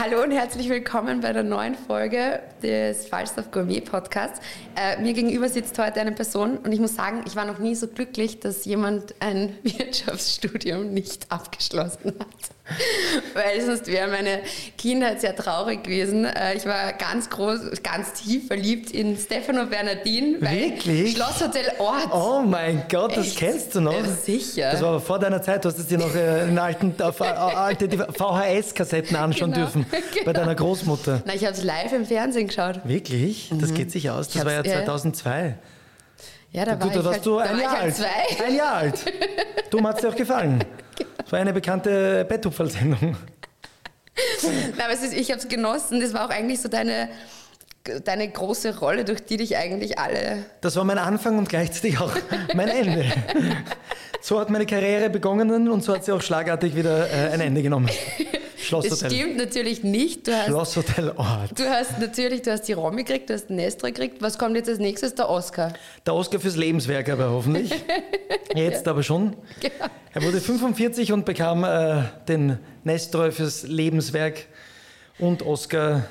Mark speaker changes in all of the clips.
Speaker 1: Hallo und herzlich willkommen bei der neuen Folge des Falstaff Gourmet Podcasts. Äh, mir gegenüber sitzt heute eine Person und ich muss sagen, ich war noch nie so glücklich, dass jemand ein Wirtschaftsstudium nicht abgeschlossen hat. Weil sonst wäre meine Kindheit sehr traurig gewesen. Äh, ich war ganz groß, ganz tief verliebt in Stefano Bernardin.
Speaker 2: Wirklich?
Speaker 1: Schlosshotel Ort.
Speaker 2: Oh mein Gott, das
Speaker 1: Echt?
Speaker 2: kennst du noch?
Speaker 1: Ja, sicher.
Speaker 2: Das war aber vor deiner Zeit, du hast es dir noch äh, in alten, auf, äh, alte VHS-Kassetten anschauen
Speaker 1: Genau,
Speaker 2: dürfen. Bei
Speaker 1: genau.
Speaker 2: deiner Großmutter.
Speaker 1: Na, ich habe es live im Fernsehen geschaut.
Speaker 2: Wirklich? Das geht sich aus. Das war ja
Speaker 1: hab's, ja.
Speaker 2: 2002.
Speaker 1: Ja, da
Speaker 2: Du,
Speaker 1: war ich
Speaker 2: warst
Speaker 1: halt,
Speaker 2: du
Speaker 1: da
Speaker 2: ein Jahr
Speaker 1: halt
Speaker 2: alt.
Speaker 1: zwei.
Speaker 2: Ein Jahr alt. Du, hat es dir auch gefallen. Das war eine bekannte Betthupferl-Sendung.
Speaker 1: Aber es ist, ich habe es genossen. Das war auch eigentlich so deine, deine große Rolle, durch die dich eigentlich alle.
Speaker 2: Das war mein Anfang und gleichzeitig auch mein Ende. So hat meine Karriere begonnen und so hat sie auch schlagartig wieder äh, ein Ende genommen.
Speaker 1: Das
Speaker 2: Schlosshotel.
Speaker 1: stimmt natürlich nicht. Du hast,
Speaker 2: Schlosshotel Ort.
Speaker 1: du hast natürlich, du hast die Romy gekriegt, du hast den Nestor gekriegt. Was kommt jetzt als nächstes? Der Oscar.
Speaker 2: Der Oscar fürs Lebenswerk aber hoffentlich. Jetzt aber schon. Er wurde 45 und bekam äh, den Nestroy fürs Lebenswerk und Oscar.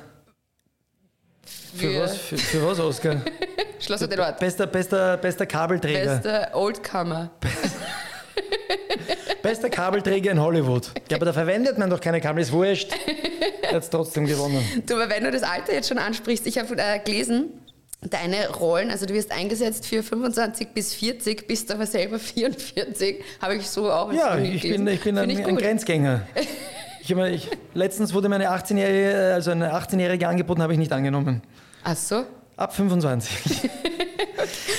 Speaker 2: Für,
Speaker 1: Für-
Speaker 2: was? Für, für was Oscar?
Speaker 1: Schloss der Ort.
Speaker 2: Bester, bester, bester Kabelträger.
Speaker 1: Bester Oldcomer.
Speaker 2: Bester Kabelträger in Hollywood. Ja, aber da verwendet man doch keine Kabel, ist wurscht. Er hat es trotzdem gewonnen.
Speaker 1: Du, aber wenn du das Alter jetzt schon ansprichst, ich habe äh, gelesen, deine Rollen, also du wirst eingesetzt für 25 bis 40, bist aber selber 44, habe ich so auch
Speaker 2: Ja, ich
Speaker 1: gelesen.
Speaker 2: bin, ich bin ein,
Speaker 1: ich
Speaker 2: ein. Grenzgänger. Ich, hab ich, letztens wurde mir eine 18-Jährige, also eine 18-Jährige angeboten, habe ich nicht angenommen.
Speaker 1: Ach so?
Speaker 2: Ab 25.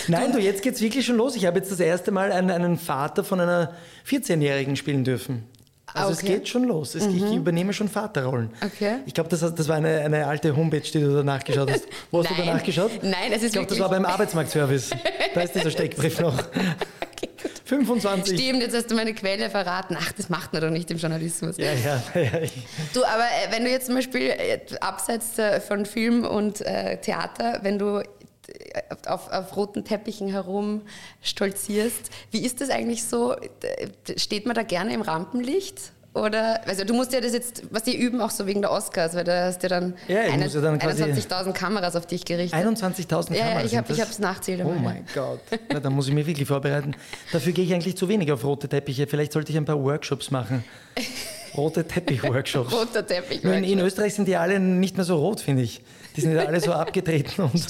Speaker 2: Nein, du, jetzt geht's wirklich schon los. Ich habe jetzt das erste Mal einen, einen Vater von einer 14-Jährigen spielen dürfen. Also es
Speaker 1: Okay.
Speaker 2: geht schon los. Es, Ich übernehme schon Vaterrollen.
Speaker 1: Okay.
Speaker 2: Ich glaube, das, das war eine, eine alte Homepage, die du da nachgeschaut hast. Wo hast du da
Speaker 1: Nein.
Speaker 2: nachgeschaut?
Speaker 1: Nein, es ist
Speaker 2: Ich glaube, das war beim Arbeitsmarktservice. Da ist dieser Steckbrief noch. 25.
Speaker 1: Stimmt, jetzt hast du meine Quelle verraten. Ach, das macht man doch nicht im Journalismus.
Speaker 2: Ja, ja, ja.
Speaker 1: Du, aber äh, wenn du jetzt zum Beispiel äh, abseits äh, von Film und äh, Theater, wenn du auf, auf roten Teppichen herum stolzierst, wie ist das eigentlich so? Steht man da gerne im Rampenlicht? Oder, also du musst ja das jetzt, was die üben, auch so wegen der Oscars, weil da hast du dann,
Speaker 2: Ja, ich muss ja dann quasi-
Speaker 1: 21.000 Kameras auf dich gerichtet.
Speaker 2: 21.000
Speaker 1: Ja, ja,
Speaker 2: Kameras
Speaker 1: ich hab-
Speaker 2: sind
Speaker 1: ich
Speaker 2: das?
Speaker 1: hab's nachzählt
Speaker 2: Oh mein Gott. Na, da muss ich mich wirklich vorbereiten. Dafür gehe ich eigentlich zu wenig auf rote Teppiche. Vielleicht sollte ich ein paar Workshops machen. Rote Teppich-Workshops.
Speaker 1: Roter Teppich.
Speaker 2: Nur in, in Österreich sind die alle nicht mehr so rot, finde ich. Die sind ja alle so abgetreten und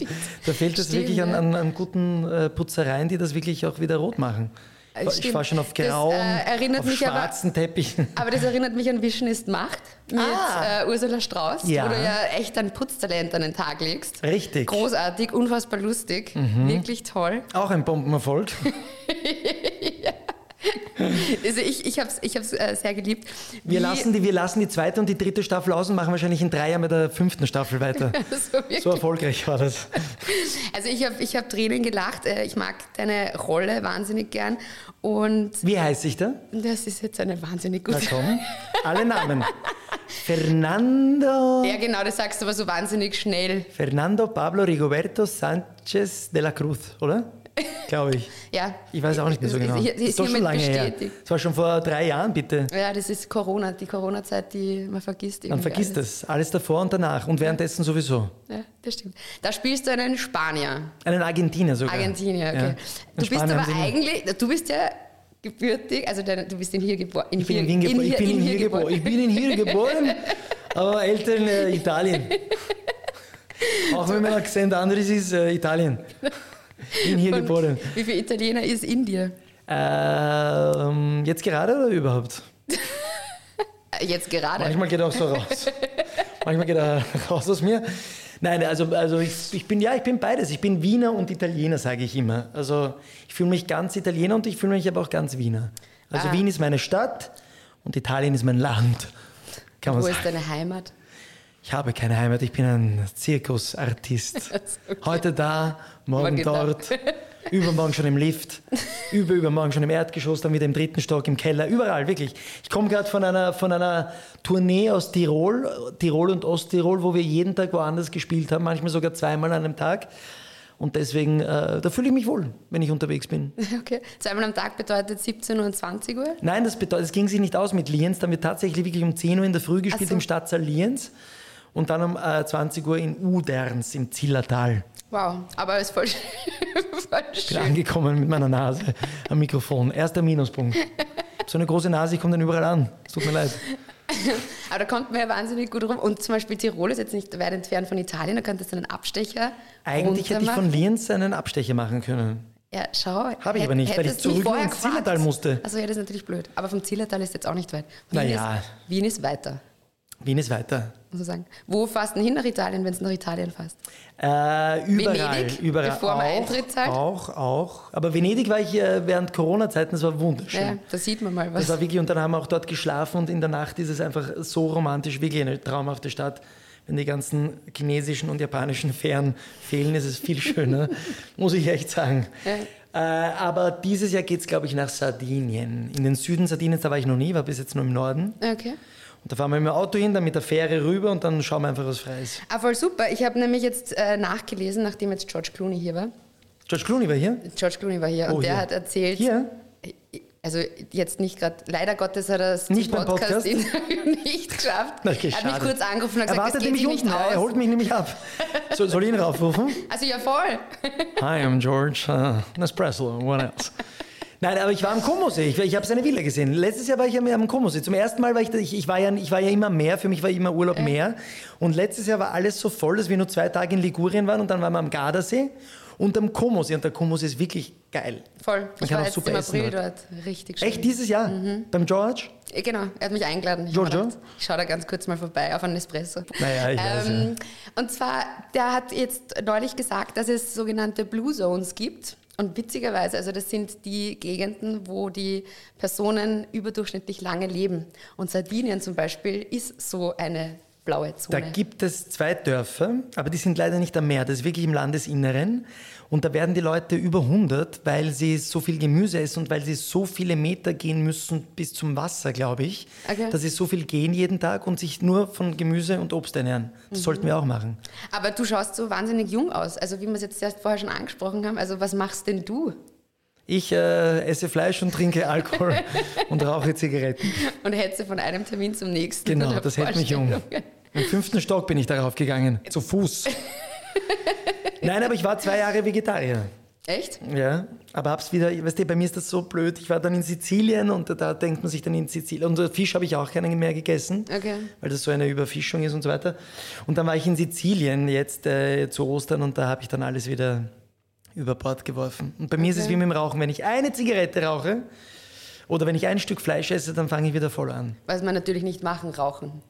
Speaker 2: da fehlt es
Speaker 1: Stimmt,
Speaker 2: wirklich an,
Speaker 1: ja.
Speaker 2: an, an guten äh, Putzereien, die das wirklich auch wieder rot machen.
Speaker 1: Äh,
Speaker 2: Ich
Speaker 1: stimmt.
Speaker 2: fahre schon auf
Speaker 1: Das, äh,
Speaker 2: auf
Speaker 1: mich aber-
Speaker 2: schwarzen Teppichen.
Speaker 1: Aber das erinnert mich an Vision ist Macht mit
Speaker 2: Ah.
Speaker 1: äh, Ursula Strauß,
Speaker 2: Ja.
Speaker 1: wo du ja echt ein Putztalent an den Tag legst.
Speaker 2: Richtig. Mhm.
Speaker 1: Großartig, unfassbar lustig, wirklich toll.
Speaker 2: Auch ein Bombenerfolg.
Speaker 1: Also ich, ich habe es ich hab's, äh, sehr geliebt.
Speaker 2: Wir lassen, die, wir lassen die zweite und die dritte Staffel aus und machen wahrscheinlich in drei Jahren mit der fünften Staffel weiter.
Speaker 1: so.
Speaker 2: So erfolgreich war das.
Speaker 1: Also ich habe ich hab Tränen gelacht. Äh, Ich mag deine Rolle wahnsinnig gern. Und
Speaker 2: Wie heißt ich da?
Speaker 1: das ist jetzt eine wahnsinnig
Speaker 2: Na
Speaker 1: gute...
Speaker 2: komm, alle Namen. Fernando,
Speaker 1: Ja genau, das sagst du aber so wahnsinnig schnell.
Speaker 2: Fernando Pablo Rigoberto Sanchez de la Cruz, oder? Glaube ich.
Speaker 1: Ja.
Speaker 2: Ich weiß auch nicht mehr so genau.
Speaker 1: Ist, ist,
Speaker 2: ist doch schon lange her.
Speaker 1: bestätigt.
Speaker 2: Das war schon vor drei Jahren, bitte.
Speaker 1: Ja, das ist Corona, die Corona-Zeit, die man vergisst.
Speaker 2: Man vergisst
Speaker 1: alles.
Speaker 2: das. Alles davor und danach. Und währenddessen sowieso.
Speaker 1: Ja, das stimmt. Da spielst du einen Spanier.
Speaker 2: Einen Argentinier sogar.
Speaker 1: Argentinier, okay.
Speaker 2: Ja.
Speaker 1: Du bist aber
Speaker 2: sie
Speaker 1: eigentlich, du bist ja gebürtig, also dein, du bist in hier geboren.
Speaker 2: Ich bin in Wien geboren. Ich bin in hier geboren. Ich bin in hier geboren, aber Eltern äh, Italien. Auch wenn mein Akzent anders ist, äh, Italien. Bin hier geboren.
Speaker 1: Wie viel Italiener ist in dir?
Speaker 2: Ähm, jetzt gerade oder überhaupt?
Speaker 1: Jetzt gerade.
Speaker 2: Manchmal geht er auch so raus. Manchmal geht er raus aus mir. Nein, also, also ich, ich bin ja, ich bin beides. Ich bin Wiener und Italiener, sage ich immer. Also ich fühle mich ganz Italiener und ich fühle mich aber auch ganz Wiener. Also
Speaker 1: Ah.
Speaker 2: Wien ist meine Stadt und Italien ist mein Land. Kann man
Speaker 1: Wo
Speaker 2: sagen.
Speaker 1: ist deine Heimat?
Speaker 2: Ich habe keine Heimat, ich bin ein Zirkusartist.
Speaker 1: Okay.
Speaker 2: Heute da, morgen
Speaker 1: Morgen da.
Speaker 2: dort, übermorgen schon im Lift, über, übermorgen schon im Erdgeschoss, dann wieder im dritten Stock, im Keller, überall, wirklich. Ich komme gerade von einer, von einer Tournee aus Tirol, Tirol und Osttirol, wo wir jeden Tag woanders gespielt haben, manchmal sogar zweimal an einem Tag. Und deswegen, äh, da fühle ich mich wohl, wenn ich unterwegs bin.
Speaker 1: Okay. Zweimal am Tag bedeutet 17 Uhr und 20 Uhr?
Speaker 2: Nein, das, bedeutet, das ging sich nicht aus mit Lienz. Dann wird tatsächlich wirklich um 10 Uhr in der Früh gespielt
Speaker 1: so.
Speaker 2: im Stadtsaal Lienz und dann um äh, 20 Uhr in Uderns im Zillertal.
Speaker 1: Wow, aber es ist voll, voll
Speaker 2: Bin
Speaker 1: schön.
Speaker 2: angekommen mit meiner Nase am Mikrofon. Erster Minuspunkt. So eine große Nase, ich komme dann überall an. Es tut mir leid.
Speaker 1: Aber da kommt man ja wahnsinnig gut rum. Und zum Beispiel Tirol ist jetzt nicht weit entfernt von Italien, da könntest du einen Abstecher
Speaker 2: Eigentlich hätte ich von. Lienz einen Abstecher machen können.
Speaker 1: Ja, schau.
Speaker 2: Habe ich aber nicht, weil ich zurück ins Zillertal musste.
Speaker 1: Also ja, das ist natürlich blöd. Aber vom Zillertal ist jetzt auch nicht weit. Wien,
Speaker 2: Na ja.
Speaker 1: ist, Wien ist weiter,
Speaker 2: Wien ist weiter.
Speaker 1: Muss man sagen. Wo fährst du hin nach Italien, wenn du nach Italien fährst?
Speaker 2: Äh, überall,
Speaker 1: Venedig,
Speaker 2: überall.
Speaker 1: bevor man
Speaker 2: auch,
Speaker 1: Eintritt zahlt?
Speaker 2: Auch, auch. Aber Venedig war ich äh, während Corona-Zeiten, das war wunderschön.
Speaker 1: Ja, da sieht man mal was.
Speaker 2: Das war wirklich, und dann haben wir auch dort geschlafen und in der Nacht ist es einfach so romantisch, wirklich eine traumhafte Stadt. Wenn die ganzen chinesischen und japanischen Fähren fehlen, ist es viel schöner, muss ich echt sagen. Äh, aber dieses Jahr geht es, glaube ich, nach Sardinien. In den Süden Sardiniens, da war ich noch nie, war bis jetzt nur im Norden.
Speaker 1: Okay.
Speaker 2: Und da fahren wir mit dem Auto hin, dann mit der Fähre rüber und dann schauen wir einfach, was frei ist.
Speaker 1: Ah, voll super. Ich habe nämlich jetzt äh, nachgelesen, nachdem jetzt George Clooney hier war.
Speaker 2: George Clooney war hier.
Speaker 1: George Clooney war hier
Speaker 2: Oh,
Speaker 1: und der
Speaker 2: hier.
Speaker 1: hat erzählt.
Speaker 2: Hier?
Speaker 1: Also jetzt nicht gerade, leider Gottes hat er es
Speaker 2: Nicht beim Podcast?
Speaker 1: Podcast-Interview nicht geschafft.
Speaker 2: Na, okay,
Speaker 1: er hat mich kurz angerufen und
Speaker 2: Er
Speaker 1: gesagt,
Speaker 2: wartet
Speaker 1: das geht nicht
Speaker 2: unten, er holt mich nämlich ab. So, soll ich ihn raufrufen?
Speaker 1: Also ja, voll.
Speaker 2: Hi, I'm George. Uh, Nespresso. What else? Nein, aber ich war am Komosee. Ich, ich habe seine Villa gesehen. Letztes Jahr war ich am Komosee. Zum ersten Mal war ich, ich, ich, war ja, ich war ja immer mehr. Für mich war immer Urlaub mehr. Und letztes Jahr war alles so voll, dass wir nur zwei Tage in Ligurien waren und dann waren wir am Gardasee und am Komosee. Und der Komosee ist wirklich geil.
Speaker 1: Voll. Ich
Speaker 2: kann
Speaker 1: war jetzt
Speaker 2: super
Speaker 1: im
Speaker 2: essen
Speaker 1: April
Speaker 2: dort.
Speaker 1: dort. Richtig schön.
Speaker 2: Echt dieses Jahr? Beim George?
Speaker 1: Äh, Genau, er hat mich eingeladen. Ich
Speaker 2: Giorgio?
Speaker 1: gedacht, Ich schaue da ganz kurz mal vorbei auf einen Espresso.
Speaker 2: Naja, ich weiß,
Speaker 1: ähm, Und zwar, der hat jetzt neulich gesagt, dass es sogenannte Blue Zones gibt. Und witzigerweise, also das sind die Gegenden, wo die Personen überdurchschnittlich lange leben. Und Sardinien zum Beispiel ist so eine blaue
Speaker 2: Da
Speaker 1: Zone.
Speaker 2: gibt es zwei Dörfer, aber die sind leider nicht am Meer. Das ist wirklich im Landesinneren. Und da werden die Leute über 100, weil sie so viel Gemüse essen und weil sie so viele Meter gehen müssen bis zum Wasser, glaube ich.
Speaker 1: Okay.
Speaker 2: Dass sie so viel gehen jeden Tag und sich nur von Gemüse und Obst ernähren. Das sollten wir auch machen.
Speaker 1: Aber du schaust so wahnsinnig jung aus. Also wie wir es jetzt erst vorher schon angesprochen haben. Also was machst denn du?
Speaker 2: Ich äh, esse Fleisch und trinke Alkohol und rauche Zigaretten.
Speaker 1: Und hetze von einem Termin zum nächsten.
Speaker 2: Genau, das hält mich jung. Im fünften Stock bin ich darauf gegangen, zu Fuß. Nein, aber ich war zwei Jahre Vegetarier.
Speaker 1: Echt?
Speaker 2: Ja, aber hab's wieder, weißt du, bei mir ist das so blöd. Ich war dann in Sizilien und da denkt man sich dann in Sizilien. Und Fisch habe ich auch keinen mehr gegessen,
Speaker 1: Okay.
Speaker 2: weil das so eine Überfischung ist und so weiter. Und dann war ich in Sizilien jetzt äh, zu Ostern und da habe ich dann alles wieder über Bord geworfen. Und bei mir ist es
Speaker 1: Okay.
Speaker 2: wie mit dem Rauchen. Wenn ich eine Zigarette rauche oder wenn ich ein Stück Fleisch esse, dann fange ich wieder voll an.
Speaker 1: Was wir natürlich nicht machen, rauchen.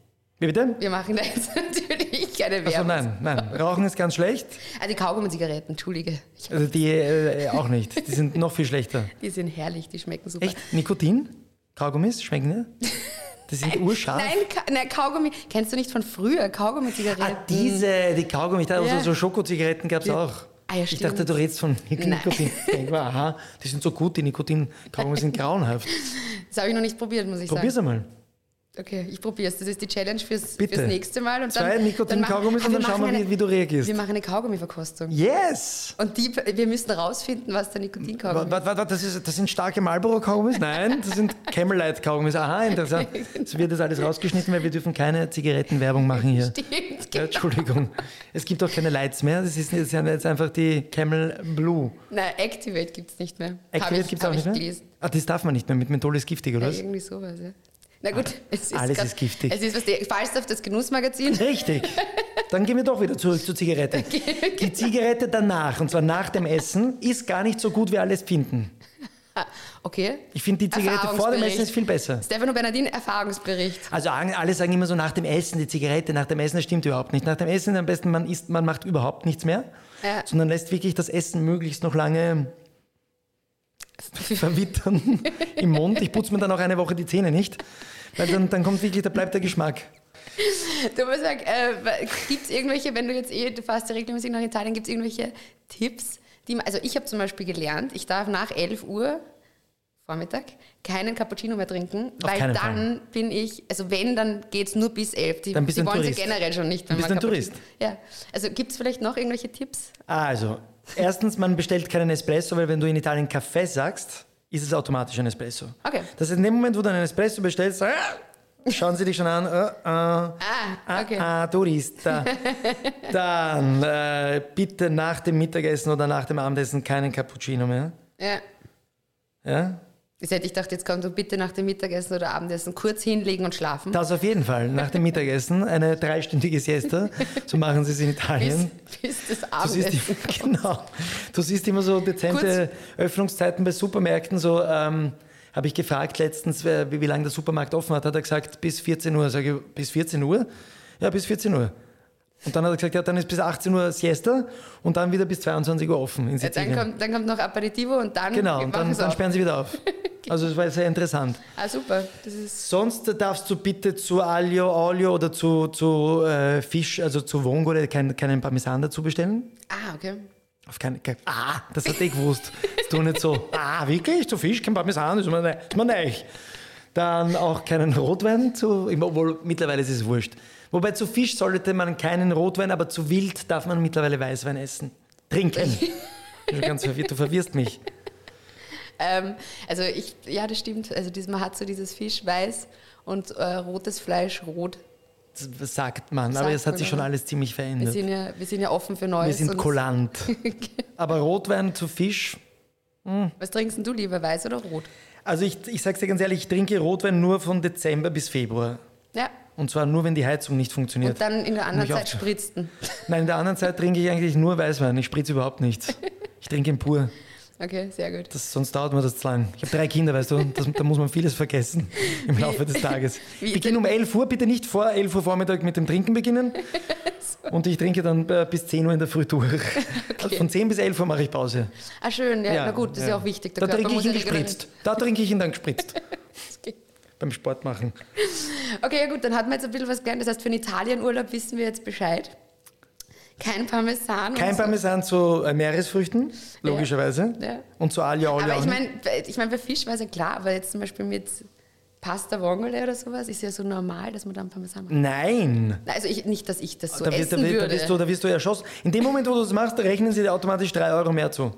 Speaker 2: Wie bitte?
Speaker 1: Wir machen da jetzt natürlich keine
Speaker 2: Also
Speaker 1: Werbung.
Speaker 2: nein, nein. Rauchen ist ganz schlecht.
Speaker 1: Also die Kaugummi-Zigaretten, entschuldige. Ich,
Speaker 2: Also die äh, auch nicht. Die sind noch viel schlechter.
Speaker 1: die sind herrlich, die schmecken super.
Speaker 2: Echt? Nikotin? Kaugummis? Schmecken die? Die sind urscharf.
Speaker 1: Nein, Ka nein, Kaugummi. Kennst du nicht von früher? Kaugummi-Zigaretten.
Speaker 2: Ah, diese, die Kaugummi, da,
Speaker 1: Ja.
Speaker 2: also so Schokozigaretten gab es
Speaker 1: Ja.
Speaker 2: auch.
Speaker 1: Ah, ja,
Speaker 2: ich dachte, du redest von Nik-
Speaker 1: Nein.
Speaker 2: Nikotin. Ich denke mal, aha, die sind so gut, die Nikotin-Kaugummi sind grauenhaft.
Speaker 1: Das habe ich noch nicht probiert, muss ich
Speaker 2: Probier's
Speaker 1: sagen.
Speaker 2: einmal.
Speaker 1: Okay, ich probiere es. Das ist die Challenge fürs,
Speaker 2: Bitte.
Speaker 1: fürs nächste Mal. Und
Speaker 2: Zwei Nikotin-Kaugummis und dann schauen wir,
Speaker 1: machen
Speaker 2: wie- du reagierst.
Speaker 1: Wir machen eine Kaugummi-Verkostung.
Speaker 2: Yes!
Speaker 1: Und die, wir müssen rausfinden, was der Nikotinkaugummi
Speaker 2: Warte, warte, warte, das, ist, das sind starke Marlboro-Kaugummis? Nein, das sind Camel-Light-Kaugummis. Aha, interessant. Jetzt wird das alles rausgeschnitten, weil wir dürfen keine Zigarettenwerbung machen hier.
Speaker 1: Stimmt,
Speaker 2: Ja,
Speaker 1: genau.
Speaker 2: Entschuldigung. Es gibt auch keine Lights mehr. Das ist jetzt einfach die Camel Blue.
Speaker 1: Nein, Activate gibt es nicht mehr.
Speaker 2: Activate gibt es auch nicht
Speaker 1: ich
Speaker 2: mehr?
Speaker 1: gelesen.
Speaker 2: Ah, das darf man nicht mehr. Mit Menthol ist giftig, oder
Speaker 1: Ja, irgendwie sowas, ja. Na gut, es ist
Speaker 2: Alles
Speaker 1: grad-
Speaker 2: ist giftig.
Speaker 1: Es ist was die Falstaff, das Genussmagazin.
Speaker 2: Richtig. Dann gehen wir doch wieder zurück zur Zigarette. Die Zigarette danach, und zwar nach dem Essen, ist gar nicht so gut, wie alle es finden.
Speaker 1: Okay.
Speaker 2: Ich finde, die Zigarette vor dem Essen ist viel besser.
Speaker 1: Stefano Bernardin, Erfahrungsbericht.
Speaker 2: Also alle sagen immer so nach dem Essen, die Zigarette, nach dem Essen, das stimmt überhaupt nicht. Nach dem Essen am besten, man isst, man macht überhaupt nichts mehr,
Speaker 1: Ja.
Speaker 2: sondern lässt wirklich das Essen möglichst noch lange verwittern im Mund. Ich putze mir dann auch eine Woche die Zähne nicht, weil dann, dann kommt wirklich, da bleibt der Geschmack.
Speaker 1: Du musst sagen, äh, gibt es irgendwelche, wenn du jetzt eh, du fährst ja regelmäßig nach Italien, gibt es irgendwelche Tipps, die also ich habe zum Beispiel gelernt, ich darf nach 11 Uhr Vormittag keinen Cappuccino mehr trinken,
Speaker 2: Auf
Speaker 1: weil dann bin ich, also wenn, dann geht es nur bis 11. Die,
Speaker 2: Dann bist
Speaker 1: die
Speaker 2: du
Speaker 1: wollen sie
Speaker 2: Tourist.
Speaker 1: generell schon nicht.
Speaker 2: Du
Speaker 1: wenn
Speaker 2: bist
Speaker 1: man
Speaker 2: ein Tourist.
Speaker 1: Ja, also gibt es vielleicht noch irgendwelche Tipps?
Speaker 2: Also, erstens, man bestellt keinen Espresso, weil wenn du in Italien Kaffee sagst, ist es automatisch ein Espresso.
Speaker 1: Okay.
Speaker 2: Das heißt, in dem Moment, wo du einen Espresso bestellst, äh, schauen sie dich schon an, äh, äh,
Speaker 1: Ah, okay.
Speaker 2: Ah, ah, Tourista. Dann äh, bitte nach dem Mittagessen oder nach dem Abendessen keinen Cappuccino mehr.
Speaker 1: Ja.
Speaker 2: Ja?
Speaker 1: Das hätte ich gedacht, jetzt kannst du bitte nach dem Mittagessen oder Abendessen kurz hinlegen und schlafen.
Speaker 2: Das auf jeden Fall. Nach dem Mittagessen eine dreistündige Siesta. So machen sie es in
Speaker 1: bis,
Speaker 2: Italien.
Speaker 1: bis das
Speaker 2: Du siehst,
Speaker 1: Abendessen
Speaker 2: genau. du siehst immer so dezente Öffnungszeiten bei Supermärkten. So ähm, habe ich gefragt letztens, wie, wie lange der Supermarkt offen hat. Hat er gesagt, bis 14 Uhr. Sage ich, bis 14 Uhr? Ja, bis 14 Uhr. Und dann hat er gesagt, ja, dann ist bis 18 Uhr Siesta und dann wieder bis 22 Uhr offen in
Speaker 1: Dann
Speaker 2: Sizilien.
Speaker 1: kommt, dann kommt noch Aperitivo und dann
Speaker 2: genau, und dann, dann sperren sie wieder auf. Also es war sehr interessant.
Speaker 1: Ah, super. Das ist
Speaker 2: Sonst darfst du bitte zu Aglio, Olio oder zu, zu äh, Fisch, also zu Vongole, kein, keinen Parmesan dazu bestellen.
Speaker 1: Ah, okay.
Speaker 2: Auf keine, kein, ah, das hat ich gewusst. Das tu nicht so. Ah, wirklich? Zu Fisch, kein Parmesan, ist mir, ne, ist mir neu. Dann auch keinen Rotwein zu, obwohl mittlerweile ist es wurscht. Wobei zu Fisch sollte man keinen Rotwein, aber zu Wild darf man mittlerweile Weißwein essen. Trinken. Ich bin ganz verwirrt, du verwirrst mich.
Speaker 1: Ähm, also ich, ja, das stimmt. Also man hat so dieses Fisch weiß und äh, rotes Fleisch rot.
Speaker 2: Das sagt man, aber
Speaker 1: Sagt
Speaker 2: es hat sich schon alles ziemlich
Speaker 1: Wir
Speaker 2: verändert.
Speaker 1: sind ja, wir sind ja offen für Neues.
Speaker 2: Wir sind kulant. Aber Rotwein zu Fisch,
Speaker 1: Was trinkst denn du lieber, weiß oder rot?
Speaker 2: also ich, ich sag's dir ganz ehrlich, ich trinke Rotwein nur von Dezember bis Februar.
Speaker 1: Ja.
Speaker 2: Und zwar nur, wenn die Heizung nicht funktioniert.
Speaker 1: Und dann in der anderen Zeit spritzten.
Speaker 2: Nein, in der anderen Zeit trinke ich eigentlich nur Weißwein. Ich spritze überhaupt nichts. Ich trinke ihn pur.
Speaker 1: Okay, sehr gut.
Speaker 2: Das, sonst dauert mir das zu lang. Ich habe drei Kinder, weißt du. Das, da muss man vieles vergessen im Laufe des Tages.
Speaker 1: wie-
Speaker 2: Beginn um 11 Uhr, bitte nicht vor 11 Uhr Vormittag mit dem Trinken beginnen. Und ich trinke dann äh, bis 10 Uhr in der Früh durch. Also von 10 bis 11 Uhr mache ich Pause.
Speaker 1: Ah, schön, ja, na gut, das ist ja auch wichtig.
Speaker 2: Da
Speaker 1: Körper
Speaker 2: trinke ich ihn
Speaker 1: ja
Speaker 2: gespritzt. Da trinke ich ihn dann gespritzt. Beim Sport machen.
Speaker 1: Okay, ja gut, dann hat man jetzt ein bisschen was gelernt. Das heißt, für den Italienurlaub wissen wir jetzt Bescheid. Kein Parmesan.
Speaker 2: Kein
Speaker 1: so.
Speaker 2: Parmesan zu äh, Meeresfrüchten, logischerweise.
Speaker 1: Ja.
Speaker 2: Und zu Aglio Olio
Speaker 1: Aber ich meine, ich mein, bei Fisch war es ja klar, aber jetzt zum Beispiel mit Pasta Vongole oder sowas ist ja so normal, dass man dann Parmesan macht.
Speaker 2: Nein.
Speaker 1: Also ich, nicht, dass ich das so
Speaker 2: da, wirst-
Speaker 1: essen
Speaker 2: da, wirst- da,
Speaker 1: würde.
Speaker 2: wirst du, da wirst du erschossen. In dem Moment, wo du das machst, da rechnen sie dir automatisch 3 Euro mehr zu.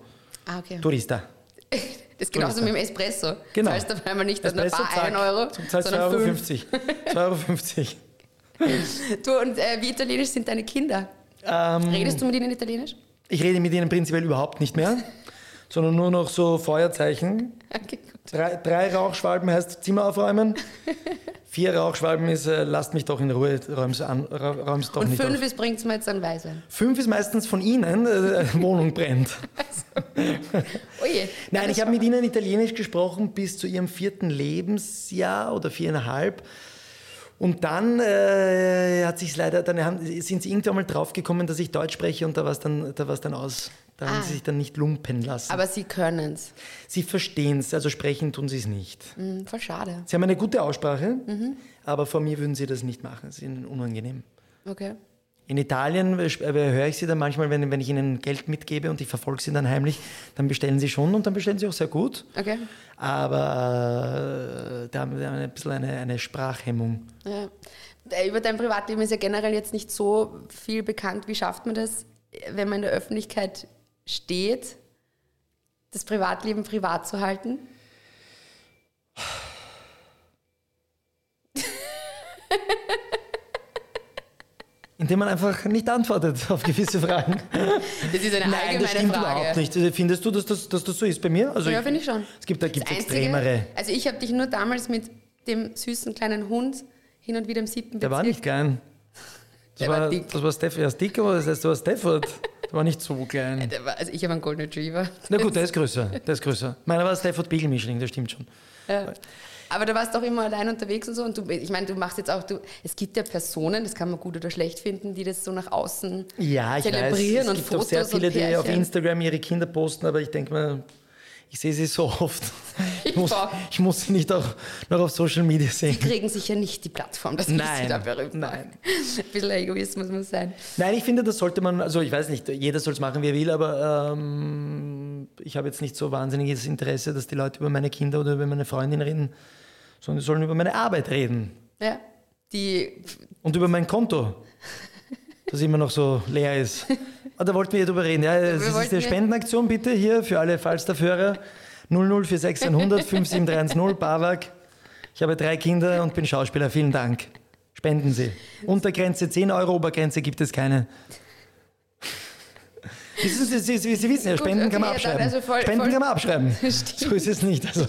Speaker 1: ah, okay.
Speaker 2: Tourista.
Speaker 1: Das ist genauso mit dem Espresso.
Speaker 2: Genau.
Speaker 1: Zahlst auf einmal nicht
Speaker 2: Espresso,
Speaker 1: Bar 1 Euro,
Speaker 2: zahlst 2,50
Speaker 1: sondern
Speaker 2: Euro.
Speaker 1: 5.
Speaker 2: 50. 2,50 Euro. 50.
Speaker 1: Du, und äh, wie italienisch sind deine Kinder?
Speaker 2: Ähm,
Speaker 1: Redest du mit ihnen italienisch?
Speaker 2: ich rede mit ihnen prinzipiell überhaupt nicht mehr, sondern nur noch so Feuerzeichen.
Speaker 1: Okay.
Speaker 2: Drei, drei Rauchschwalben heißt Zimmer aufräumen. Vier Rauchschwalben ist, äh, lasst mich doch in Ruhe, räum's, an, räum's doch
Speaker 1: Und
Speaker 2: nicht
Speaker 1: fünf
Speaker 2: auf.
Speaker 1: ist, bringt mir jetzt einen Weißwein.
Speaker 2: Fünf ist meistens von ihnen, äh, Wohnung brennt.
Speaker 1: Oh je.
Speaker 2: Nein, ich habe mit ihnen Italienisch gesprochen bis zu ihrem vierten Lebensjahr oder viereinhalb. Und dann äh, hat sich leider, dann haben, sind sie irgendwann mal draufgekommen, dass ich Deutsch spreche und da war es dann, da war's dann aus. Da haben
Speaker 1: Ah.
Speaker 2: sie sich dann nicht lumpen lassen.
Speaker 1: Aber sie können es.
Speaker 2: sie verstehen es, also sprechen tun sie es nicht.
Speaker 1: Hm, voll schade.
Speaker 2: Sie haben eine gute Aussprache,
Speaker 1: Mhm.
Speaker 2: aber vor mir würden sie das nicht machen. Es ist ihnen unangenehm.
Speaker 1: Okay.
Speaker 2: In Italien äh, äh, höre ich sie dann manchmal, wenn, wenn ich ihnen Geld mitgebe und ich verfolge sie dann heimlich, dann bestellen sie schon und dann bestellen sie auch sehr gut.
Speaker 1: Okay.
Speaker 2: Aber äh, da haben wir ein bisschen eine, eine Sprachhemmung.
Speaker 1: Ja. Äh, Über dein Privatleben ist ja generell jetzt nicht so viel bekannt. Wie schafft man das, wenn man in der Öffentlichkeit steht, das Privatleben privat zu halten?
Speaker 2: Indem man einfach nicht antwortet auf gewisse Fragen.
Speaker 1: Das ist eine
Speaker 2: Nein,
Speaker 1: allgemeine
Speaker 2: das stimmt
Speaker 1: Frage.
Speaker 2: überhaupt nicht. Findest du, dass das, dass das so ist bei mir? Also
Speaker 1: Ja, finde ich schon.
Speaker 2: Es gibt, da gibt
Speaker 1: Das
Speaker 2: es
Speaker 1: Einzige-
Speaker 2: extremere.
Speaker 1: Also ich habe dich nur damals mit dem süßen kleinen Hund hin und wieder im siebten
Speaker 2: Der war nicht klein. Das
Speaker 1: Der war
Speaker 2: war,
Speaker 1: dick.
Speaker 2: Das war Stafford. Ja, dick, aber das heißt, du war Stafford. Der war nicht so klein.
Speaker 1: War, also ich habe einen Golden Retriever.
Speaker 2: Na gut, der ist größer. Der ist größer. Meiner war Stafford Beagle Mischling, das stimmt schon.
Speaker 1: Ja. Aber du warst doch immer allein unterwegs und so. Und du, ich meine, du machst jetzt auch, du, es gibt ja Personen, das kann man gut oder schlecht finden, die das so nach außen
Speaker 2: Ja, ich weiß.
Speaker 1: zelebrieren
Speaker 2: Es
Speaker 1: und
Speaker 2: gibt
Speaker 1: Fotos
Speaker 2: auch sehr viele, die auf. Instagram ihre Kinder posten, aber ich denke mir, ich sehe sie so oft. Ich muss, ich muss sie nicht auch noch auf Social Media sehen.
Speaker 1: Die kriegen sicher nicht die Plattform, dass
Speaker 2: Nein,
Speaker 1: sie da berühmt
Speaker 2: nein.
Speaker 1: Ein bisschen Egoismus muss sein.
Speaker 2: Nein, ich finde, das sollte man, also ich weiß nicht, jeder soll es machen, wie er will, aber ähm, ich habe jetzt nicht so wahnsinniges Interesse, dass die Leute über meine Kinder oder über meine Freundin reden, sondern sie sollen über meine Arbeit reden
Speaker 1: Ja. Die,
Speaker 2: und über mein Konto, das immer noch so leer ist. Ah, da wollten wir drüber reden. Ja, das ist eine
Speaker 1: ja-
Speaker 2: Spendenaktion bitte hier für alle Falstaff-Hörer. 0046100 57310 Bawak. Ich habe drei Kinder und bin Schauspieler. Vielen Dank. Spenden Sie. Untergrenze 10 Euro, Obergrenze gibt es keine. Sie, Sie, Sie, Sie wissen ja,
Speaker 1: Gut,
Speaker 2: Spenden kann man
Speaker 1: okay,
Speaker 2: abschreiben.
Speaker 1: also voll-
Speaker 2: Spenden
Speaker 1: voll-
Speaker 2: kann man abschreiben.
Speaker 1: Stimmt.
Speaker 2: So ist es nicht. Also,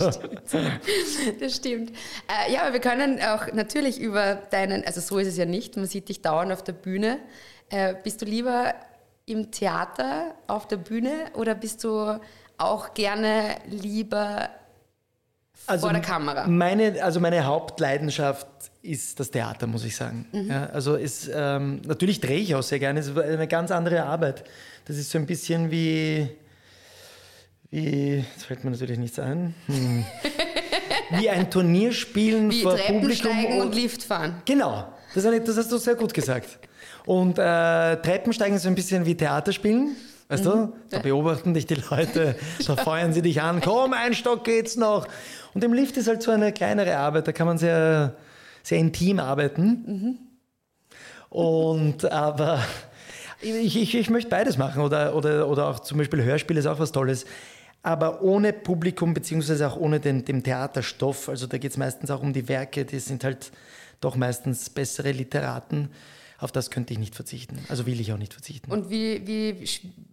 Speaker 1: das stimmt. Äh, ja, aber wir können auch natürlich über deinen, also so ist es ja nicht, man sieht dich dauernd auf der Bühne. Äh, bist du lieber im Theater auf der Bühne oder bist du auch gerne lieber
Speaker 2: also
Speaker 1: vor der Kamera?
Speaker 2: Meine, also meine Hauptleidenschaft ist das Theater, muss ich sagen.
Speaker 1: Mhm.
Speaker 2: Ja, also es, ähm, natürlich drehe ich auch sehr gerne. Es ist eine ganz andere Arbeit. Das ist so ein bisschen wie, wie, jetzt fällt mir natürlich nichts ein, hm. wie ein Turnier spielen
Speaker 1: Wie
Speaker 2: vor
Speaker 1: Treppen
Speaker 2: Publikum.
Speaker 1: steigen und Lift fahren.
Speaker 2: Genau, das, hast- das hast du sehr gut gesagt. Und äh, Treppensteigen ist so ein bisschen wie Theaterspielen. Weißt du? Da beobachten dich die Leute, da feuern sie dich an, komm, ein Stock geht's noch. Und im Lift ist halt so eine kleinere Arbeit, da kann man sehr, sehr intim arbeiten. Und aber ich, ich, ich möchte beides machen oder, oder, oder auch zum Beispiel Hörspiel ist auch was Tolles. Aber ohne Publikum, beziehungsweise auch ohne den, den Theaterstoff, also da geht es meistens auch um die Werke, die sind halt doch meistens bessere Literaten. Auf das könnte ich nicht verzichten. Also will ich auch nicht verzichten.
Speaker 1: Und wie, wie,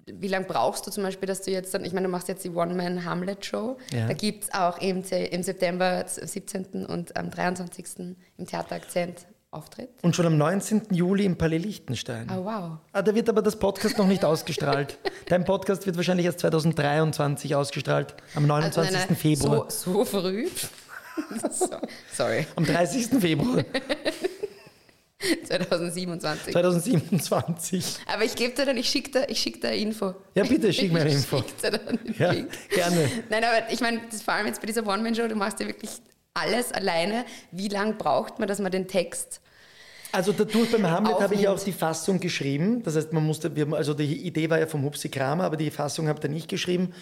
Speaker 1: wie lange brauchst du zum Beispiel, dass du jetzt dann, ich meine, du machst jetzt die One-Man-Hamlet-Show.
Speaker 2: Ja.
Speaker 1: Da gibt es auch im, im September 17. und am 23. im Theater Akzent Auftritt.
Speaker 2: Und schon am 19. Juli im Palais Liechtenstein.
Speaker 1: Oh, wow.
Speaker 2: Ah, da wird aber das Podcast noch nicht ausgestrahlt. Dein Podcast wird wahrscheinlich erst 2023 ausgestrahlt, am 29.
Speaker 1: Also nein, nein,
Speaker 2: Februar.
Speaker 1: So, so früh? so, sorry,
Speaker 2: Am 30. Februar
Speaker 1: 2027.
Speaker 2: 2027.
Speaker 1: Aber ich gebe dir dann, ich schicke dir, ich schick dir Info.
Speaker 2: Ja, bitte, schick mir eine Info.
Speaker 1: Ich dir dann
Speaker 2: Ja,
Speaker 1: Link.
Speaker 2: gerne.
Speaker 1: Nein, aber ich meine, das vor allem jetzt bei dieser One-Man-Show, du machst ja wirklich alles alleine. Wie lange braucht man, dass man den Text
Speaker 2: Also dadurch beim Hamlet habe ich
Speaker 1: Aufnimmt.
Speaker 2: auch die Fassung geschrieben. Das heißt, man musste, wir, also die Idee war ja vom Hupsi Kramer, aber die Fassung habe ich nicht geschrieben.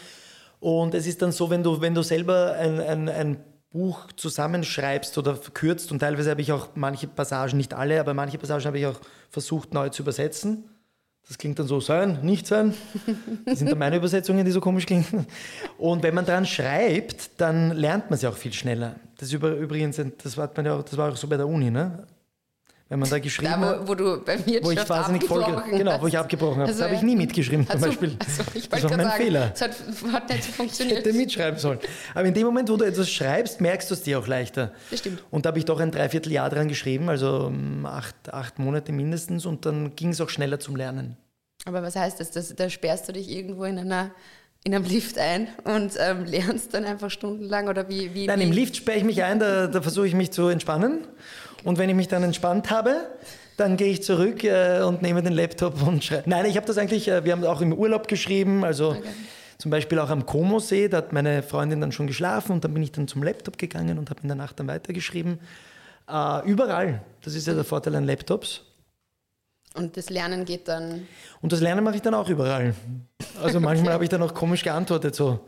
Speaker 2: Und es ist dann so, wenn du, wenn du selber ein, ein, ein Buch zusammenschreibst oder verkürzt und teilweise habe ich auch manche Passagen, nicht alle, aber manche Passagen habe ich auch versucht neu zu übersetzen. Das klingt dann so, sein, nicht sein. Das sind dann meine Übersetzungen, die so komisch klingen. Und wenn man dran schreibt, dann lernt man sie auch viel schneller. Das über, übrigens, das war, ja auch, das war auch so bei der Uni, ne? Wenn man da geschrieben
Speaker 1: Da,
Speaker 2: hat.
Speaker 1: wo, wo du bei mir
Speaker 2: Wo ich wahnsinnig voll, genau, wo ich abgebrochen habe.
Speaker 1: Also,
Speaker 2: da habe ich nie mitgeschrieben zum Beispiel.
Speaker 1: also ich
Speaker 2: das war mein
Speaker 1: sagen,
Speaker 2: Fehler.
Speaker 1: es hat, hat nicht
Speaker 2: Ich
Speaker 1: funktioniert.
Speaker 2: hätte mitschreiben sollen. Aber in dem Moment, wo du etwas schreibst, merkst du es dir auch leichter.
Speaker 1: Das stimmt.
Speaker 2: Und da habe ich doch ein Dreivierteljahr dran geschrieben, also um, acht, acht Monate mindestens. Und dann ging es auch schneller zum Lernen.
Speaker 1: Aber was heißt das? das? Da sperrst du dich irgendwo in einer in einem Lift ein und ähm, lernst dann einfach stundenlang oder wie? wie
Speaker 2: Nein, im Lift sperre ich mich ein, da, da versuche ich mich zu entspannen. Und wenn ich mich dann entspannt habe, dann gehe ich zurück äh, und nehme den Laptop und schreibe. Nein, ich habe das eigentlich, äh, wir haben auch im Urlaub geschrieben, also zum Beispiel auch am Como-See, da hat meine Freundin dann schon geschlafen und dann bin ich dann zum Laptop gegangen und habe in der Nacht dann weitergeschrieben. Äh, überall, das ist ja der Vorteil an Laptops.
Speaker 1: Und das Lernen geht dann.
Speaker 2: Und das Lernen mache ich dann auch überall. Also manchmal habe ich dann auch komisch geantwortet, so,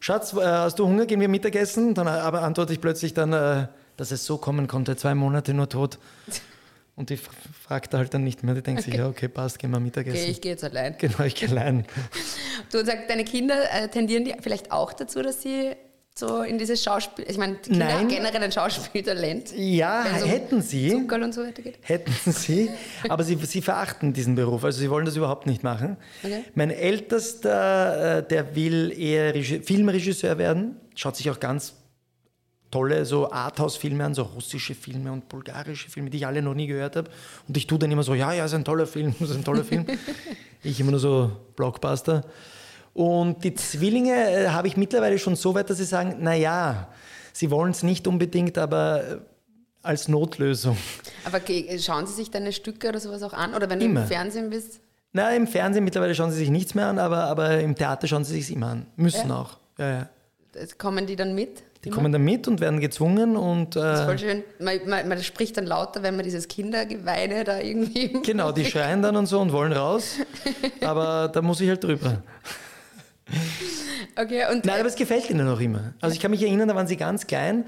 Speaker 2: Schatz, äh, hast du Hunger, gehen wir Mittagessen? Dann aber antworte ich plötzlich dann, äh, dass es so kommen konnte, zwei Monate nur tot. Und die fragt halt dann nicht mehr, die denkt sich, ja, okay, passt, gehen wir Mittagessen.
Speaker 1: Okay, ich gehe jetzt allein.
Speaker 2: genau, ich gehe allein.
Speaker 1: Du sagst, deine Kinder äh, tendieren die vielleicht auch dazu, dass sie so in dieses Schauspiel. Ich meine, Kinder
Speaker 2: Nein.
Speaker 1: haben generell ein Schauspieltalent.
Speaker 2: Ja,
Speaker 1: um
Speaker 2: hätten sie.
Speaker 1: Zuckerl und so weiter geht.
Speaker 2: Hätten sie, aber sie, sie verachten diesen Beruf, also sie wollen das überhaupt nicht machen.
Speaker 1: Okay.
Speaker 2: Mein Ältester, äh, der will eher Regi Filmregisseur werden, schaut sich auch ganz tolle so Arthouse-Filme an, so russische Filme und bulgarische Filme, die ich alle noch nie gehört habe. Und ich tue dann immer so, ja, ja, ist ein toller Film, ist ein toller Film. ich immer nur so Blockbuster. Und die Zwillinge äh, habe ich mittlerweile schon so weit, dass sie sagen, na ja, sie wollen es nicht unbedingt, aber äh, als Notlösung.
Speaker 1: Aber schauen sie sich deine Stücke oder sowas auch an? Oder wenn du
Speaker 2: Immer.
Speaker 1: im Fernsehen bist?
Speaker 2: Na, im Fernsehen mittlerweile schauen sie sich nichts mehr an, aber, aber im Theater schauen sie sich immer an. Müssen auch. Ja, ja.
Speaker 1: Kommen die dann mit?
Speaker 2: Die kommen dann mit und werden gezwungen und
Speaker 1: Das ist voll
Speaker 2: äh,
Speaker 1: schön. Man, man, man spricht dann lauter, wenn man dieses Kindergeweine da irgendwie.
Speaker 2: genau, die schreien dann und so und wollen raus. Aber da muss ich halt drüber.
Speaker 1: Okay, und
Speaker 2: Nein, aber es gefällt ihnen auch immer. Also ich kann mich erinnern, da waren sie ganz klein.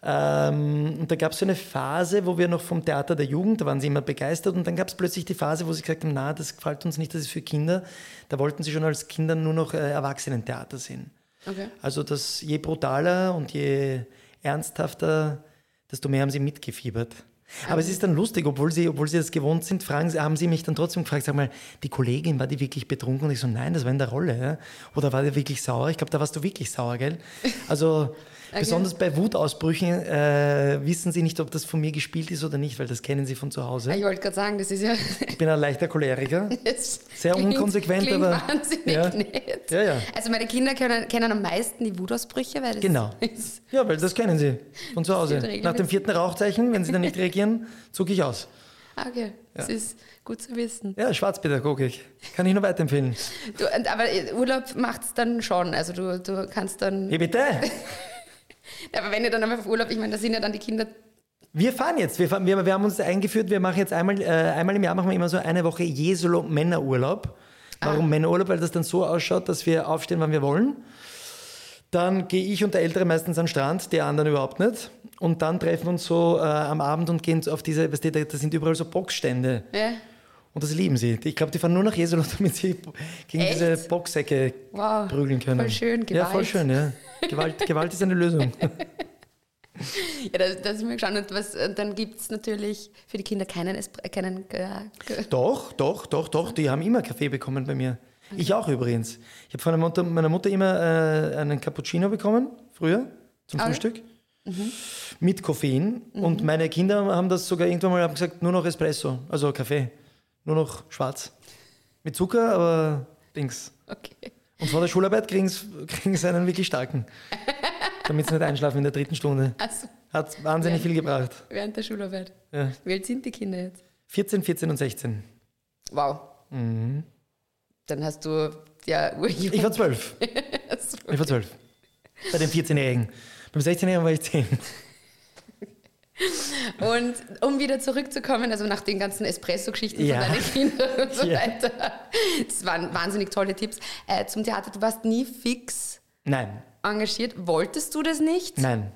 Speaker 2: Ähm, und da gab es so eine Phase, wo wir noch vom Theater der Jugend, da waren sie immer begeistert. Und dann gab es plötzlich die Phase, wo sie gesagt haben, na, das gefällt uns nicht, das ist für Kinder. Da wollten sie schon als Kinder nur noch äh, Erwachsenentheater sehen.
Speaker 1: Okay.
Speaker 2: Also das je brutaler und je ernsthafter, desto mehr haben sie mitgefiebert. Aber es ist dann lustig, obwohl sie, obwohl sie das gewohnt sind, fragen haben sie mich dann trotzdem gefragt, sag mal, die Kollegin, war die wirklich betrunken? Und ich so, nein, das war in der Rolle. Ja? Oder war die wirklich sauer? Ich glaube, da warst du wirklich sauer, gell? Also besonders bei Wutausbrüchen äh, wissen sie nicht, ob das von mir gespielt ist oder nicht, weil das kennen sie von zu Hause.
Speaker 1: ich wollte gerade sagen, das ist ja.
Speaker 2: Ich bin ein leichter Choleriker.
Speaker 1: das
Speaker 2: Sehr
Speaker 1: klingt-
Speaker 2: unkonsequent,
Speaker 1: klingt
Speaker 2: aber-
Speaker 1: Wahnsinnig
Speaker 2: Ja.
Speaker 1: nett.
Speaker 2: Ja, ja.
Speaker 1: Also meine Kinder kennen, kennen am meisten die Wutausbrüche, weil das
Speaker 2: Genau.
Speaker 1: ist
Speaker 2: Ja, weil das kennen sie von zu Hause. Nach dem vierten Rauchzeichen, wenn sie dann nicht reagieren, zucke ich aus.
Speaker 1: Ah, okay, das ist gut zu wissen.
Speaker 2: Ja, Schwarzpädagogik. Kann ich nur weiterempfehlen.
Speaker 1: Du, aber Urlaub macht es dann schon. Also du, du kannst dann.
Speaker 2: Wie bitte?
Speaker 1: Aber wenn ihr dann einmal auf Urlaub, ich meine, da sind ja dann die Kinder.
Speaker 2: Wir fahren jetzt. Wir, fahren, wir, wir haben uns eingeführt, wir machen jetzt einmal, äh, einmal im Jahr machen wir immer so eine Woche Jesolo Männerurlaub. Warum Männerurlaub? Weil das dann so ausschaut, dass wir aufstehen, wann wir wollen. Dann gehe ich und der Ältere meistens an den Strand, die anderen überhaupt nicht. Und dann treffen wir uns so äh, am Abend und gehen auf diese, weißt du, da da sind überall so Boxstände.
Speaker 1: Ja.
Speaker 2: Und das lieben sie. Ich glaube, die fahren nur nach Jesolo, damit sie gegen
Speaker 1: Echt?
Speaker 2: diese Boxsäcke
Speaker 1: Wow,
Speaker 2: prügeln können.
Speaker 1: voll schön,
Speaker 2: Ja, voll
Speaker 1: Gewalt.
Speaker 2: schön, ja. Gewalt, Gewalt ist eine Lösung.
Speaker 1: Ja, das, das ist mir geschaut. Und was, und dann gibt es natürlich für die Kinder keinen, Espr äh, keinen äh,
Speaker 2: doch, doch, doch, doch. Die haben immer Kaffee bekommen bei mir. Ich auch übrigens. Ich habe von meiner Mutter, meiner Mutter immer äh, einen Cappuccino bekommen, früher, zum
Speaker 1: ja?
Speaker 2: Frühstück. Mit Koffein. Und meine Kinder haben das sogar irgendwann mal haben gesagt, nur noch Espresso, also Kaffee. Nur noch schwarz. Mit Zucker, aber Dings.
Speaker 1: Okay.
Speaker 2: Und vor der Schularbeit kriegen sie einen wirklich starken. Damit sie nicht einschlafen in der dritten Stunde.
Speaker 1: Also
Speaker 2: Hat wahnsinnig
Speaker 1: Ja.
Speaker 2: viel gebracht.
Speaker 1: während der Schularbeit.
Speaker 2: Ja.
Speaker 1: Wie alt sind die Kinder jetzt?
Speaker 2: 14, 14 und 16.
Speaker 1: Wow. Dann hast du ja urjung.
Speaker 2: Ich war 12. Ich war 12. Bei den 14-Jährigen. Beim 16-Jährigen war ich 10.
Speaker 1: Und um wieder zurückzukommen, also nach den ganzen Espresso-Geschichten
Speaker 2: Ja.
Speaker 1: von deinen Kindern und so
Speaker 2: Ja.
Speaker 1: weiter. Das waren wahnsinnig tolle Tipps. Äh, zum Theater, du warst nie fix
Speaker 2: Nein,
Speaker 1: engagiert. Wolltest du das nicht?
Speaker 2: nein.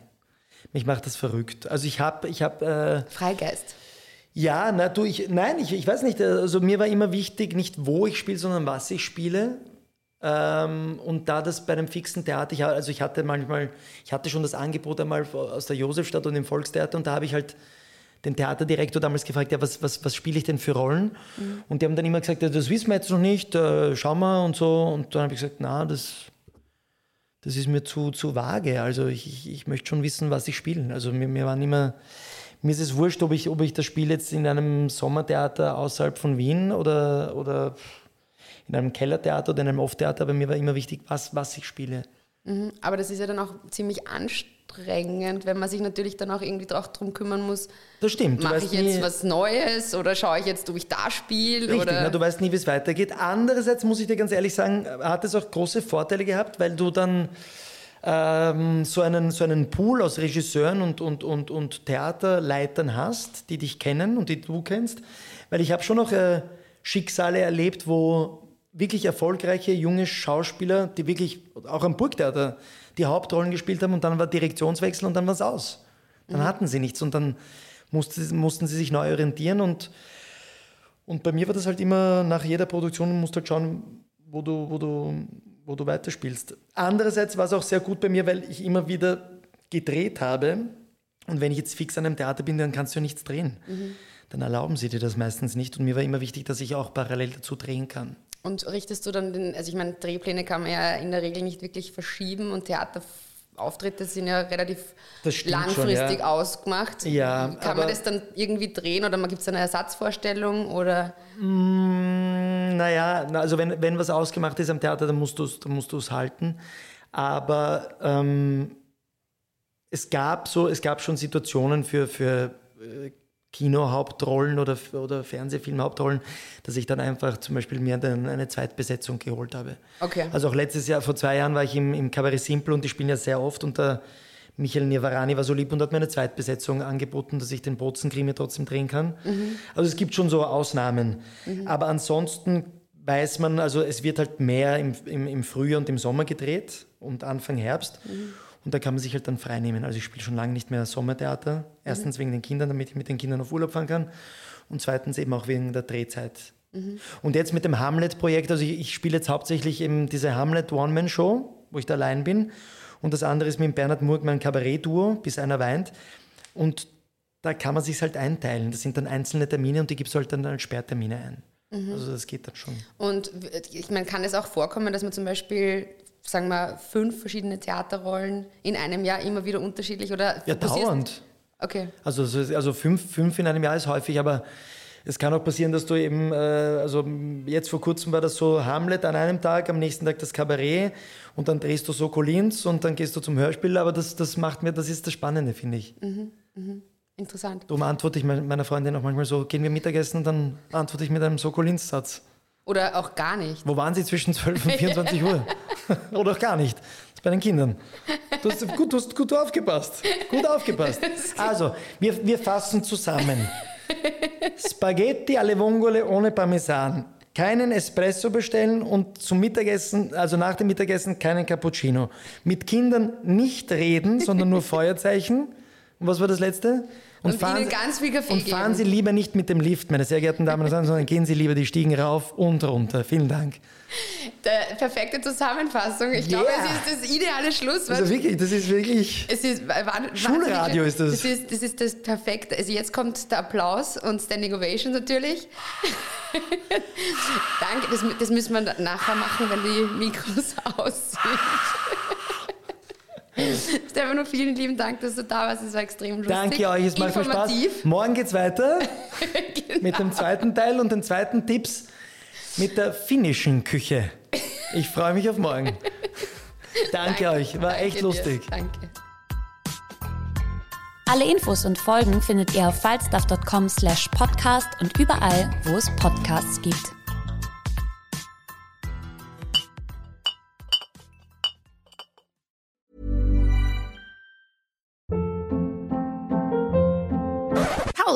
Speaker 2: Mich macht das verrückt. Also ich habe, ich habe, äh,
Speaker 1: Freigeist.
Speaker 2: ja, na du, ich, nein, ich, ich weiß nicht. Also mir war immer wichtig, nicht wo ich spiele, sondern was ich spiele. Ähm, und da das bei einem fixen Theater, ich, also ich hatte manchmal, ich hatte schon das Angebot einmal aus der Josefstadt und dem Volkstheater und da habe ich halt den Theaterdirektor damals gefragt, ja, was, was, was spiele ich denn für Rollen? Und die haben dann immer gesagt, ja, das wissen wir jetzt noch nicht, äh, schauen wir und so. Und dann habe ich gesagt, na, das, das ist mir zu, zu vage. Also ich, ich, ich möchte schon wissen, was ich spiele. Also mir, mir waren immer, mir ist es wurscht, ob ich, ob ich das spiele jetzt in einem Sommertheater außerhalb von Wien oder, oder in einem Kellertheater oder in einem Off-Theater, aber mir war immer wichtig, was, was ich spiele.
Speaker 1: Mhm. Aber das ist ja dann auch ziemlich anstrengend, wenn man sich natürlich dann auch irgendwie auch drum kümmern muss.
Speaker 2: Das stimmt.
Speaker 1: Mache ich jetzt
Speaker 2: nie-
Speaker 1: was Neues oder schaue ich jetzt, ob ich da spiele?
Speaker 2: Richtig,
Speaker 1: Oder
Speaker 2: na, du weißt nie, wie es weitergeht. Andererseits muss ich dir ganz ehrlich sagen, hat es auch große Vorteile gehabt, weil du dann ähm, so, einen, so einen Pool aus Regisseuren und, und, und, und Theaterleitern hast, die dich kennen und die du kennst. Weil ich habe schon noch äh, Schicksale erlebt, wo wirklich erfolgreiche junge Schauspieler, die wirklich auch am Burgtheater die Hauptrollen gespielt haben und dann war Direktionswechsel und dann war es aus. Dann mhm. hatten sie nichts und dann musste, mussten sie sich neu orientieren und, und bei mir war das halt immer nach jeder Produktion, musst du halt schauen, wo du, wo du, wo du weiterspielst. Andererseits war es auch sehr gut bei mir, weil ich immer wieder gedreht habe und wenn ich jetzt fix an einem Theater bin, dann kannst du ja nichts drehen. Mhm. Dann erlauben sie dir das meistens nicht und mir war immer wichtig, dass ich auch parallel dazu drehen kann.
Speaker 1: Und richtest du dann den, also ich meine, Drehpläne kann man ja in der Regel nicht wirklich verschieben und Theaterauftritte sind ja relativ langfristig schon, ja. ausgemacht.
Speaker 2: Ja,
Speaker 1: kann man das dann irgendwie drehen oder gibt es eine Ersatzvorstellung oder?
Speaker 2: Mm, naja, also wenn, wenn was ausgemacht ist am Theater, dann musst du es halten. Aber ähm, es gab so, es gab schon Situationen für, für äh, Kinohauptrollen oder, oder Fernsehfilmhauptrollen, dass ich dann einfach zum Beispiel mir dann eine Zweitbesetzung geholt habe.
Speaker 1: Okay.
Speaker 2: Also auch letztes Jahr, vor zwei Jahren war ich im, im Cabaret Simple und die spielen ja sehr oft und der Michael Nirvarani war so lieb und hat mir eine Zweitbesetzung angeboten, dass ich den Bozenkrimi trotzdem drehen kann. Mhm. Also es gibt schon so Ausnahmen. Mhm. Aber ansonsten weiß man, also es wird halt mehr im, im, im Frühjahr und im Sommer gedreht und Anfang Herbst. Mhm. Und da kann man sich halt dann frei nehmen. Also ich spiele schon lange nicht mehr Sommertheater. Erstens mhm. wegen den Kindern, damit ich mit den Kindern auf Urlaub fahren kann. Und zweitens eben auch wegen der Drehzeit. Mhm. Und jetzt mit dem Hamlet-Projekt, also ich, ich spiele jetzt hauptsächlich eben diese Hamlet One-Man-Show, wo ich da allein bin. Und das andere ist mit Bernhard Murg mein Kabarett-Duo, bis einer weint. Und da kann man sich halt einteilen. Das sind dann einzelne Termine und die gibst du halt dann als Sperrtermine ein. Mhm. Also das geht dann schon.
Speaker 1: Und ich meine, kann es auch vorkommen, dass man zum Beispiel sagen wir, fünf verschiedene Theaterrollen in einem Jahr immer wieder unterschiedlich? Oder
Speaker 2: ja, dauernd.
Speaker 1: Okay.
Speaker 2: Also, also fünf, fünf in einem Jahr ist häufig, aber es kann auch passieren, dass du eben, äh, also jetzt vor kurzem war das so Hamlet an einem Tag, am nächsten Tag das Kabarett und dann drehst du Sokolins und dann gehst du zum Hörspiel, aber das, das macht mir, das ist das Spannende, finde ich.
Speaker 1: Mhm, mhm. Interessant.
Speaker 2: Darum antworte ich meiner Freundin auch manchmal so, gehen wir Mittagessen und dann antworte ich mit einem Sokolins-Satz.
Speaker 1: Oder auch gar nicht.
Speaker 2: Wo waren Sie zwischen 12 und 24 Uhr? Oder auch gar nicht. Das ist bei den Kindern. Du hast gut, du hast gut aufgepasst. Gut aufgepasst. Also, wir, wir fassen zusammen. Spaghetti alle Vongole ohne Parmesan. Keinen Espresso bestellen und zum Mittagessen, also nach dem Mittagessen, keinen Cappuccino. Mit Kindern nicht reden, sondern nur Feuerzeichen. Und was war das letzte?
Speaker 1: Und, und fahren, Kaffee
Speaker 2: Und fahren Sie lieber nicht mit dem Lift, meine sehr geehrten Damen und Herren, sondern gehen Sie lieber die Stiegen rauf und runter. Vielen Dank.
Speaker 1: Der perfekte Zusammenfassung. Ich yeah. glaube, es ist das ideale Schlusswort.
Speaker 2: Also wirklich, das ist wirklich.
Speaker 1: Es ist,
Speaker 2: Schulradio ist das.
Speaker 1: Das ist, das ist das Perfekte. Also jetzt kommt der Applaus und Standing Ovation natürlich. Danke, das, das müssen wir nachher machen, wenn die Mikros aus sind. Stefano, vielen lieben Dank, dass du da warst. Es war extrem lustig.
Speaker 2: Danke euch, es macht viel Spaß. Morgen geht's weiter genau. mit dem zweiten Teil und den zweiten Tipps mit der finnischen Küche. Ich freue mich auf morgen. Danke, danke euch, war echt
Speaker 1: dir.
Speaker 2: lustig.
Speaker 1: Danke.
Speaker 3: Alle Infos und Folgen findet ihr auf falstaff.com slash podcast und überall, wo es Podcasts gibt.